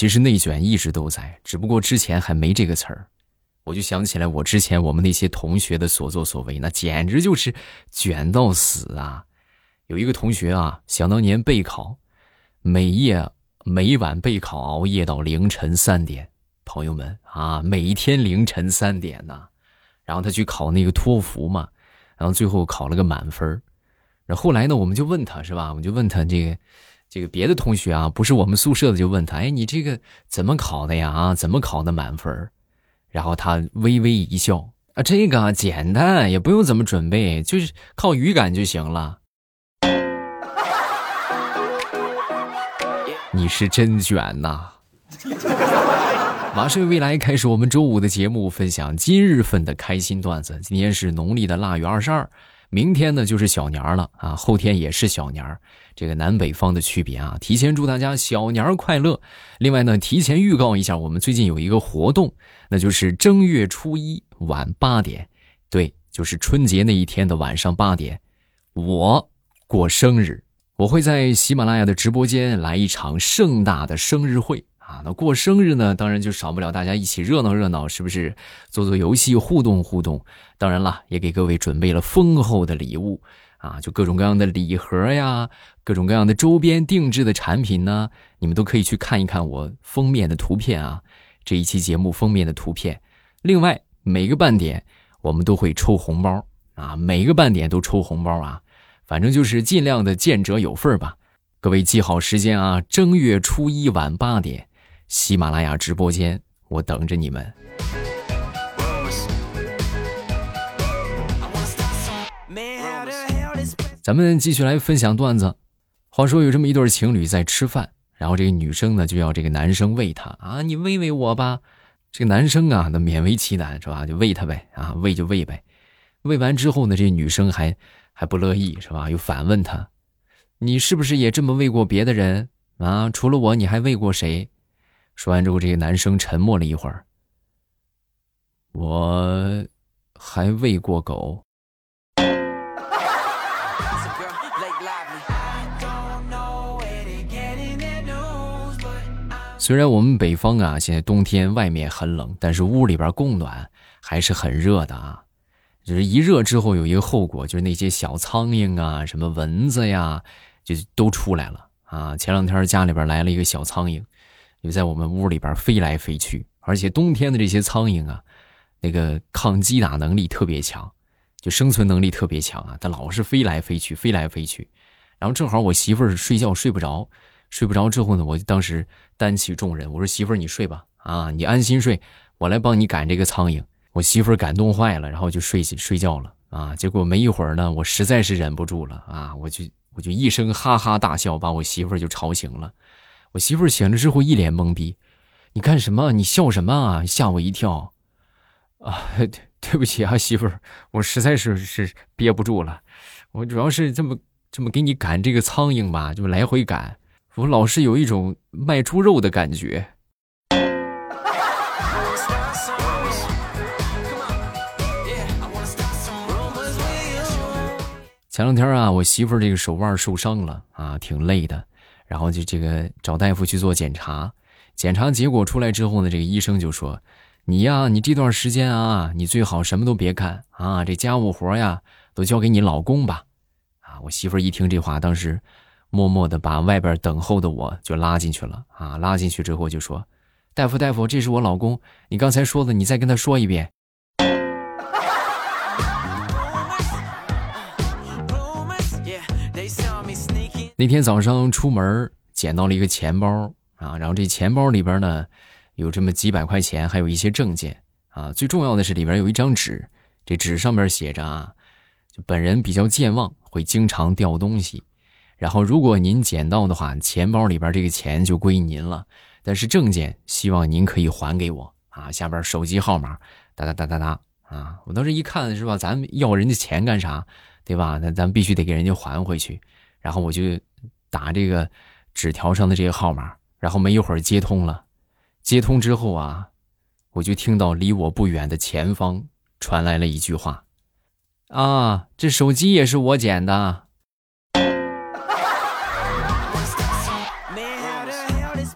其实内卷一直都在，只不过之前还没这个词儿。我就想起来我之前我们那些同学的所作所为，那简直就是卷到死啊！有一个同学啊，想当年备考，每夜每晚备考熬夜到凌晨三点，朋友们啊，每天凌晨三点呐，然后他去考那个托福嘛，然后最后考了个满分然后后来呢，我们就问他是吧？我们就问他这个。这个别的同学啊，不是我们宿舍的，就问他：“哎，你这个怎么考的呀？啊，怎么考的满分？”然后他微微一笑：“啊，这个简单，也不用怎么准备，就是靠语感就行了。”你是真卷呐！马上未来开始我们周五的节目，分享今日份的开心段子。今天是农历的腊月二十二。明天呢就是小年儿了啊，后天也是小年儿，这个南北方的区别啊。提前祝大家小年儿快乐。另外呢，提前预告一下，我们最近有一个活动，那就是正月初一晚八点，对，就是春节那一天的晚上八点，我过生日，我会在喜马拉雅的直播间来一场盛大的生日会。啊，那过生日呢，当然就少不了大家一起热闹热闹，是不是？做做游戏，互动互动。当然了，也给各位准备了丰厚的礼物啊，就各种各样的礼盒呀，各种各样的周边定制的产品呢，你们都可以去看一看我封面的图片啊，这一期节目封面的图片。另外，每个半点我们都会抽红包啊，每个半点都抽红包啊，反正就是尽量的见者有份吧。各位记好时间啊，正月初一晚八点。喜马拉雅直播间，我等着你们。咱们继续来分享段子。话说有这么一对情侣在吃饭，然后这个女生呢就要这个男生喂她啊，你喂喂我吧。这个男生啊，那勉为其难是吧？就喂她呗啊，喂就喂呗。喂完之后呢，这女生还还不乐意是吧？又反问他：“你是不是也这么喂过别的人啊？除了我，你还喂过谁？”说完之后，这个男生沉默了一会儿。我还喂过狗。虽然我们北方啊，现在冬天外面很冷，但是屋里边供暖还是很热的啊。就是一热之后有一个后果，就是那些小苍蝇啊、什么蚊子呀，就都出来了啊。前两天家里边来了一个小苍蝇。就在我们屋里边飞来飞去，而且冬天的这些苍蝇啊，那个抗击打能力特别强，就生存能力特别强啊。它老是飞来飞去，飞来飞去。然后正好我媳妇儿睡觉睡不着，睡不着之后呢，我就当时担起重任，我说媳妇儿你睡吧，啊，你安心睡，我来帮你赶这个苍蝇。我媳妇儿感动坏了，然后就睡睡觉了啊。结果没一会儿呢，我实在是忍不住了啊，我就我就一声哈哈大笑，把我媳妇儿就吵醒了。我媳妇儿醒了之后一脸懵逼，你干什么？你笑什么啊？吓我一跳！啊，对对不起啊，媳妇儿，我实在是是憋不住了。我主要是这么这么给你赶这个苍蝇吧，就来回赶，我老是有一种卖猪肉的感觉。前两天啊，我媳妇儿这个手腕受伤了啊，挺累的。然后就这个找大夫去做检查，检查结果出来之后呢，这个医生就说：“你呀，你这段时间啊，你最好什么都别干啊，这家务活呀都交给你老公吧。”啊，我媳妇一听这话，当时默默的把外边等候的我就拉进去了啊，拉进去之后就说：“大夫，大夫，这是我老公，你刚才说的，你再跟他说一遍。”那天早上出门捡到了一个钱包啊，然后这钱包里边呢有这么几百块钱，还有一些证件啊。最重要的是里边有一张纸，这纸上面写着啊，就本人比较健忘，会经常掉东西。然后如果您捡到的话，钱包里边这个钱就归您了，但是证件希望您可以还给我啊。下边手机号码哒哒哒哒哒啊，我当时一看是吧，咱要人家钱干啥，对吧？那咱必须得给人家还回去。然后我就。打这个纸条上的这个号码，然后没一会儿接通了。接通之后啊，我就听到离我不远的前方传来了一句话：“啊，这手机也是我捡的。”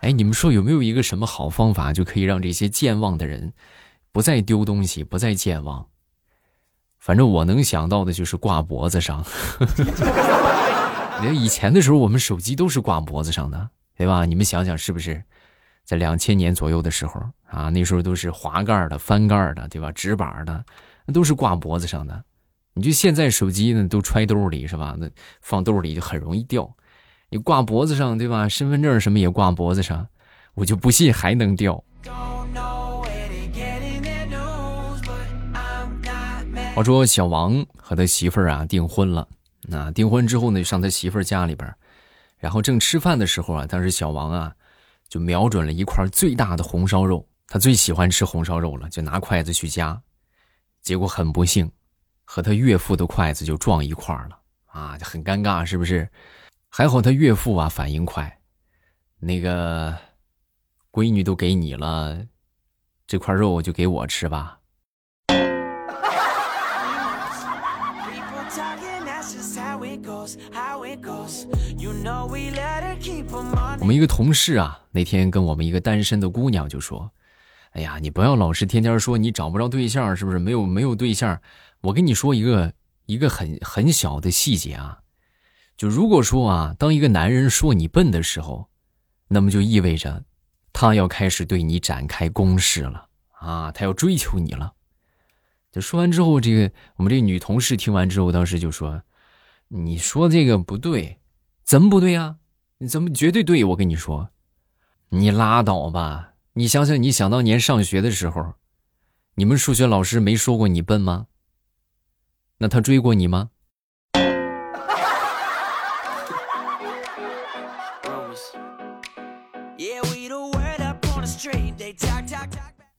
哎，你们说有没有一个什么好方法，就可以让这些健忘的人不再丢东西，不再健忘？反正我能想到的就是挂脖子上。你看以前的时候，我们手机都是挂脖子上的，对吧？你们想想是不是？在两千年左右的时候啊，那时候都是滑盖的、翻盖的，对吧？直板的，那都是挂脖子上的。你就现在手机呢，都揣兜里是吧？那放兜里就很容易掉。你挂脖子上，对吧？身份证什么也挂脖子上，我就不信还能掉。话说小王和他媳妇儿啊订婚了，那订婚之后呢，上他媳妇儿家里边，然后正吃饭的时候啊，当时小王啊。就瞄准了一块最大的红烧肉，他最喜欢吃红烧肉了，就拿筷子去夹，结果很不幸，和他岳父的筷子就撞一块了啊，就很尴尬，是不是？还好他岳父啊反应快，那个闺女都给你了，这块肉就给我吃吧。我们一个同事啊，那天跟我们一个单身的姑娘就说：“哎呀，你不要老是天天说你找不着对象，是不是？没有没有对象。我跟你说一个一个很很小的细节啊，就如果说啊，当一个男人说你笨的时候，那么就意味着他要开始对你展开攻势了啊，他要追求你了。”就说完之后，这个我们这女同事听完之后，当时就说：“你说这个不对，怎么不对呀？”你怎么绝对对？我跟你说，你拉倒吧！你想想，你想当年上学的时候，你们数学老师没说过你笨吗？那他追过你吗？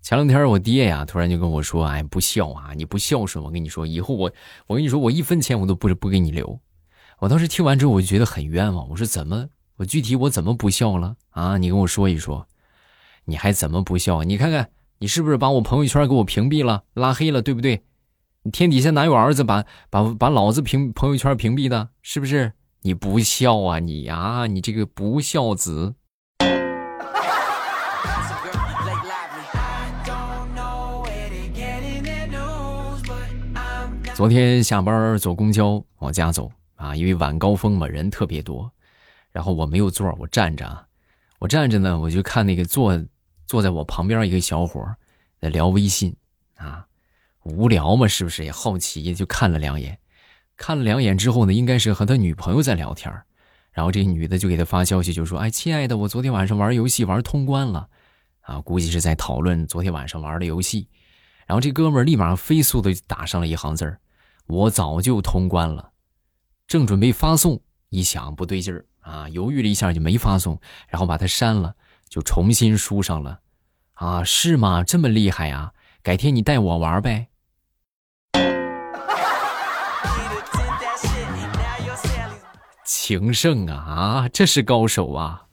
前两天我爹呀，突然就跟我说：“哎，不孝啊！你不孝顺，我跟你说，以后我，我跟你说，我一分钱我都不不给你留。”我当时听完之后，我就觉得很冤枉。我说：“怎么？”我具体我怎么不孝了啊？你跟我说一说，你还怎么不孝？你看看你是不是把我朋友圈给我屏蔽了、拉黑了，对不对？你天底下哪有儿子把把把老子屏朋友圈屏蔽的？是不是？你不孝啊你呀！你这个不孝子。昨天下班坐公交往家走啊，因为晚高峰嘛，人特别多。然后我没有座，我站着，我站着呢，我就看那个坐坐在我旁边一个小伙在聊微信，啊，无聊嘛，是不是也好奇，就看了两眼，看了两眼之后呢，应该是和他女朋友在聊天然后这女的就给他发消息，就说：“哎，亲爱的，我昨天晚上玩游戏玩通关了，啊，估计是在讨论昨天晚上玩的游戏。”然后这哥们儿立马飞速的打上了一行字儿：“我早就通关了。”正准备发送，一想不对劲儿。啊，犹豫了一下就没发送，然后把它删了，就重新输上了。啊，是吗？这么厉害呀？改天你带我玩呗。情圣啊啊，这是高手啊！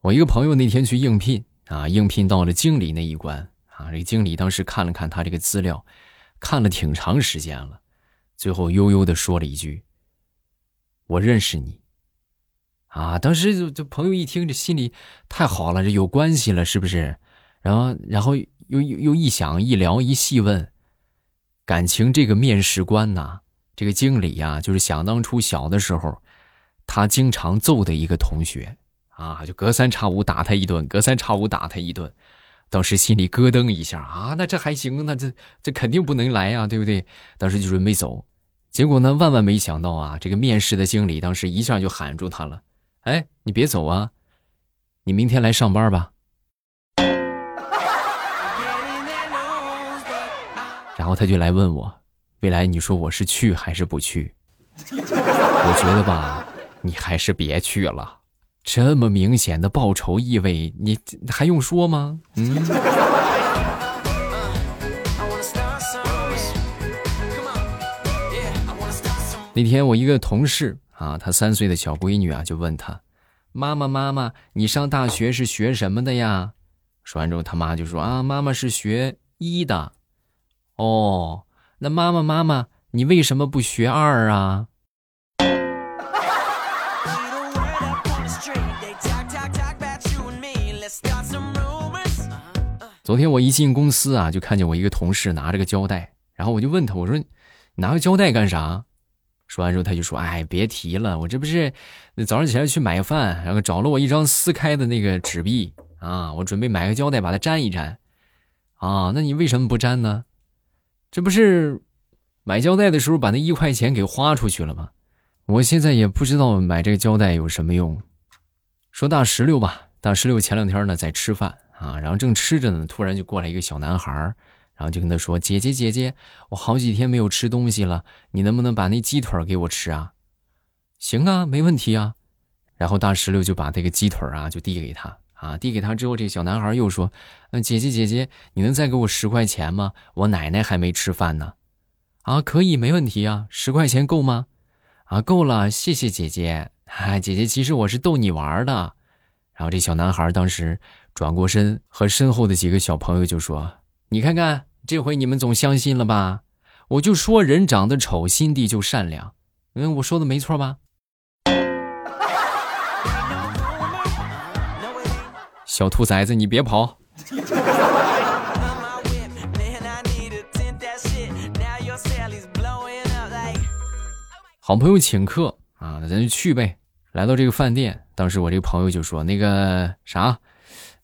我一个朋友那天去应聘啊，应聘到了经理那一关。啊，这个经理当时看了看他这个资料，看了挺长时间了，最后悠悠的说了一句：“我认识你。”啊，当时就就朋友一听，这心里太好了，这有关系了，是不是？然后，然后又又又一想一聊一细问，感情这个面试官呐，这个经理呀，就是想当初小的时候，他经常揍的一个同学啊，就隔三差五打他一顿，隔三差五打他一顿。当时心里咯噔一下啊，那这还行，那这这肯定不能来呀，对不对？当时就准备走，结果呢，万万没想到啊，这个面试的经理当时一下就喊住他了：“哎，你别走啊，你明天来上班吧。”然后他就来问我：“未来，你说我是去还是不去？”我觉得吧，你还是别去了。这么明显的报仇意味，你还用说吗？嗯。那天我一个同事啊，他三岁的小闺女啊，就问他：“妈妈，妈妈，你上大学是学什么的呀？”说完之后，他妈就说：“啊，妈妈是学医的。”哦，那妈妈妈妈，你为什么不学二啊？昨天我一进公司啊，就看见我一个同事拿着个胶带，然后我就问他，我说：“拿个胶带干啥？”说完之后，他就说：“哎，别提了，我这不是早上起来去买饭，然后找了我一张撕开的那个纸币啊，我准备买个胶带把它粘一粘。啊，那你为什么不粘呢？这不是买胶带的时候把那一块钱给花出去了吗？我现在也不知道买这个胶带有什么用。说大石榴吧，大石榴前两天呢在吃饭。”啊，然后正吃着呢，突然就过来一个小男孩然后就跟他说：“姐姐，姐姐，我好几天没有吃东西了，你能不能把那鸡腿给我吃啊？”“行啊，没问题啊。”然后大石榴就把这个鸡腿啊就递给他啊，递给他之后，这小男孩又说：“嗯，姐姐，姐姐，你能再给我十块钱吗？我奶奶还没吃饭呢。”“啊，可以，没问题啊，十块钱够吗？”“啊，够了，谢谢姐姐。”“嗨，姐姐，其实我是逗你玩的。”然后这小男孩当时。转过身，和身后的几个小朋友就说：“你看看，这回你们总相信了吧？我就说人长得丑，心地就善良。嗯，我说的没错吧？”小兔崽子，你别跑！好朋友请客啊，咱就去呗。来到这个饭店，当时我这个朋友就说：“那个啥。”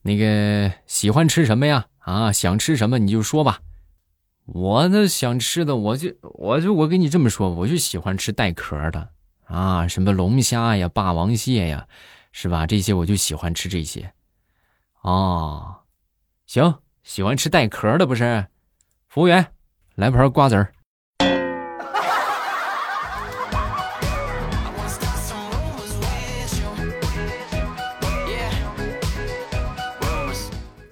那个喜欢吃什么呀？啊，想吃什么你就说吧。我那想吃的，我就我就我跟你这么说，我就喜欢吃带壳的啊，什么龙虾呀、霸王蟹呀，是吧？这些我就喜欢吃这些。哦，行，喜欢吃带壳的不是？服务员，来盘瓜子儿。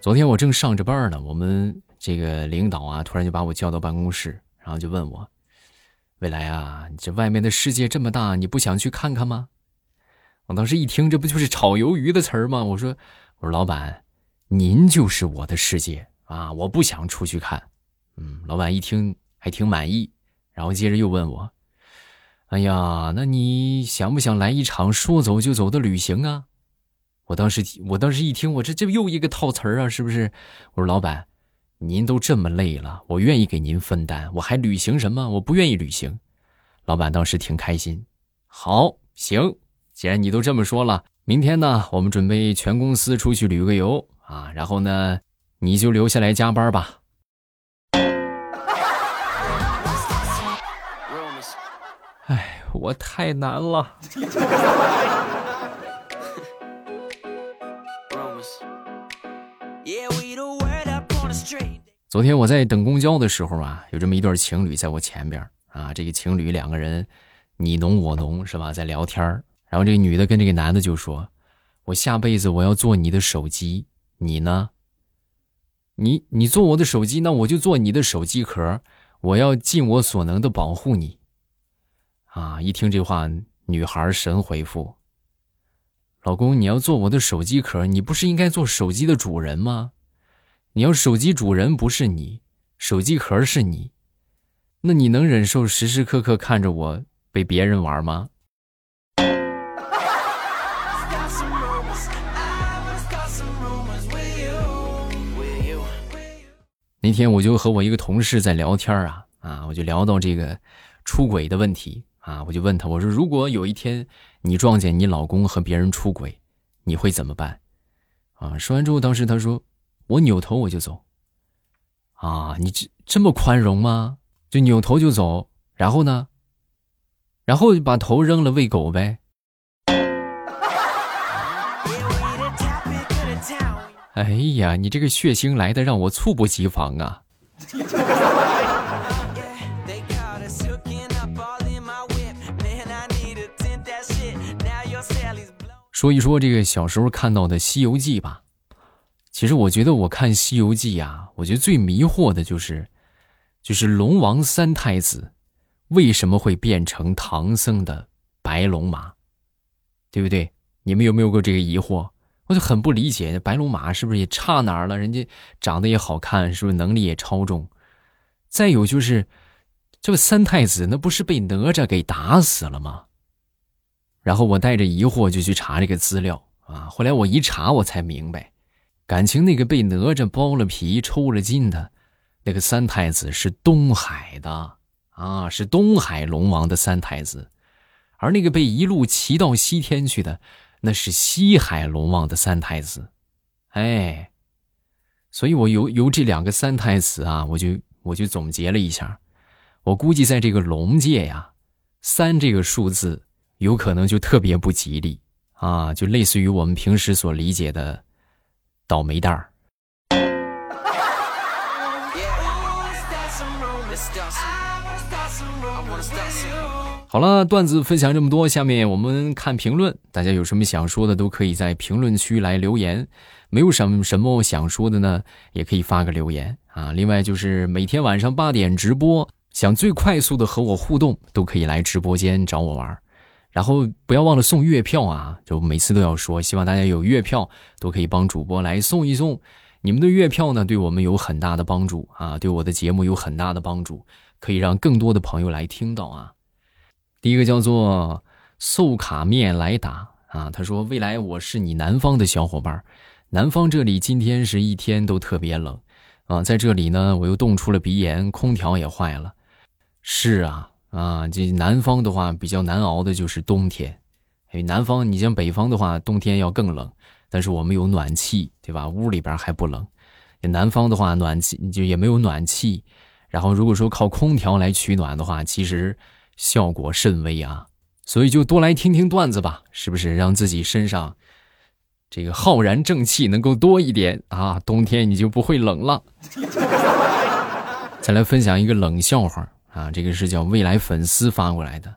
昨天我正上着班呢，我们这个领导啊，突然就把我叫到办公室，然后就问我：“未来啊，这外面的世界这么大，你不想去看看吗？”我当时一听，这不就是炒鱿鱼的词儿吗？我说：“我说老板，您就是我的世界啊，我不想出去看。”嗯，老板一听还挺满意，然后接着又问我：“哎呀，那你想不想来一场说走就走的旅行啊？”我当时，我当时一听，我这这又一个套词儿啊，是不是？我说老板，您都这么累了，我愿意给您分担，我还旅行什么？我不愿意旅行。老板当时挺开心。好，行，既然你都这么说了，明天呢，我们准备全公司出去旅个游啊，然后呢，你就留下来加班吧。哎，我太难了。昨天我在等公交的时候啊，有这么一对情侣在我前边啊，这个情侣两个人你侬我侬是吧，在聊天然后这个女的跟这个男的就说：“我下辈子我要做你的手机，你呢？你你做我的手机，那我就做你的手机壳，我要尽我所能的保护你。”啊！一听这话，女孩神回复：“老公，你要做我的手机壳，你不是应该做手机的主人吗？”你要手机主人不是你，手机壳是你，那你能忍受时时刻刻看着我被别人玩吗？那天我就和我一个同事在聊天啊啊，我就聊到这个出轨的问题啊，我就问他，我说如果有一天你撞见你老公和别人出轨，你会怎么办？啊，说完之后，当时他说。我扭头我就走，啊，你这这么宽容吗？就扭头就走，然后呢？然后把头扔了喂狗呗。哎呀，你这个血腥来的让我猝不及防啊！说一说这个小时候看到的《西游记》吧。其实我觉得我看《西游记》啊，我觉得最迷惑的就是，就是龙王三太子为什么会变成唐僧的白龙马，对不对？你们有没有过这个疑惑？我就很不理解，白龙马是不是也差哪儿了？人家长得也好看，是不是能力也超重？再有就是，这个三太子那不是被哪吒给打死了吗？然后我带着疑惑就去查这个资料啊，后来我一查我才明白，感情那个被哪吒剥了皮抽了筋的，那个三太子是东海的啊，是东海龙王的三太子，而那个被一路骑到西天去的，那是西海龙王的三太子，哎。所以，我由由这两个三太子啊，我就我就总结了一下，我估计在这个龙界呀，三这个数字有可能就特别不吉利啊，就类似于我们平时所理解的倒霉蛋儿。好了，段子分享这么多，下面我们看评论，大家有什么想说的，都可以在评论区来留言。没有什么什么想说的呢，也可以发个留言啊。另外就是每天晚上八点直播，想最快速的和我互动，都可以来直播间找我玩然后不要忘了送月票啊，就每次都要说，希望大家有月票都可以帮主播来送一送。你们的月票呢，对我们有很大的帮助啊，对我的节目有很大的帮助，可以让更多的朋友来听到啊。第一个叫做寿卡面来打啊，他说未来我是你南方的小伙伴。南方这里今天是一天都特别冷，啊，在这里呢我又冻出了鼻炎，空调也坏了。是啊，啊，这南方的话比较难熬的就是冬天。哎，南方你像北方的话，冬天要更冷，但是我们有暖气，对吧？屋里边还不冷。南方的话，暖气就也没有暖气，然后如果说靠空调来取暖的话，其实效果甚微啊。所以就多来听听段子吧，是不是？让自己身上。这个浩然正气能够多一点啊，冬天你就不会冷了。再来分享一个冷笑话啊，这个是叫未来粉丝发过来的。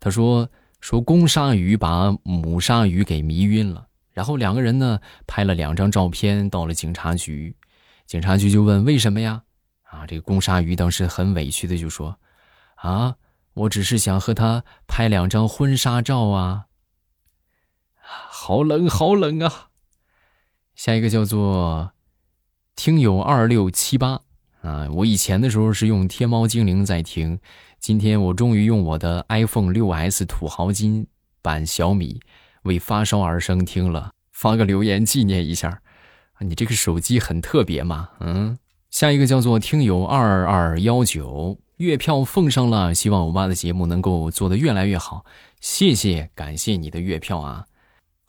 他说说公鲨鱼把母鲨鱼给迷晕了，然后两个人呢拍了两张照片到了警察局，警察局就问为什么呀？啊，这个公鲨鱼当时很委屈的就说啊，我只是想和他拍两张婚纱照啊。好冷，好冷啊！下一个叫做听友二六七八啊，我以前的时候是用天猫精灵在听，今天我终于用我的 iPhone 六 S 土豪金版小米为发烧而生听了，发个留言纪念一下。你这个手机很特别嘛？嗯。下一个叫做听友二二幺九，月票奉上了，希望我妈的节目能够做得越来越好，谢谢，感谢你的月票啊。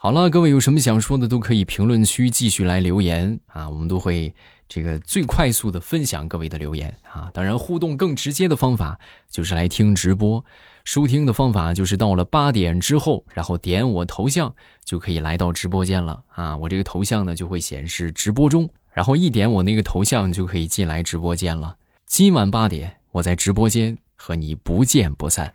好了，各位有什么想说的，都可以评论区继续来留言啊，我们都会这个最快速的分享各位的留言啊。当然，互动更直接的方法就是来听直播，收听的方法就是到了八点之后，然后点我头像就可以来到直播间了啊。我这个头像呢就会显示直播中，然后一点我那个头像就可以进来直播间了。今晚八点，我在直播间和你不见不散。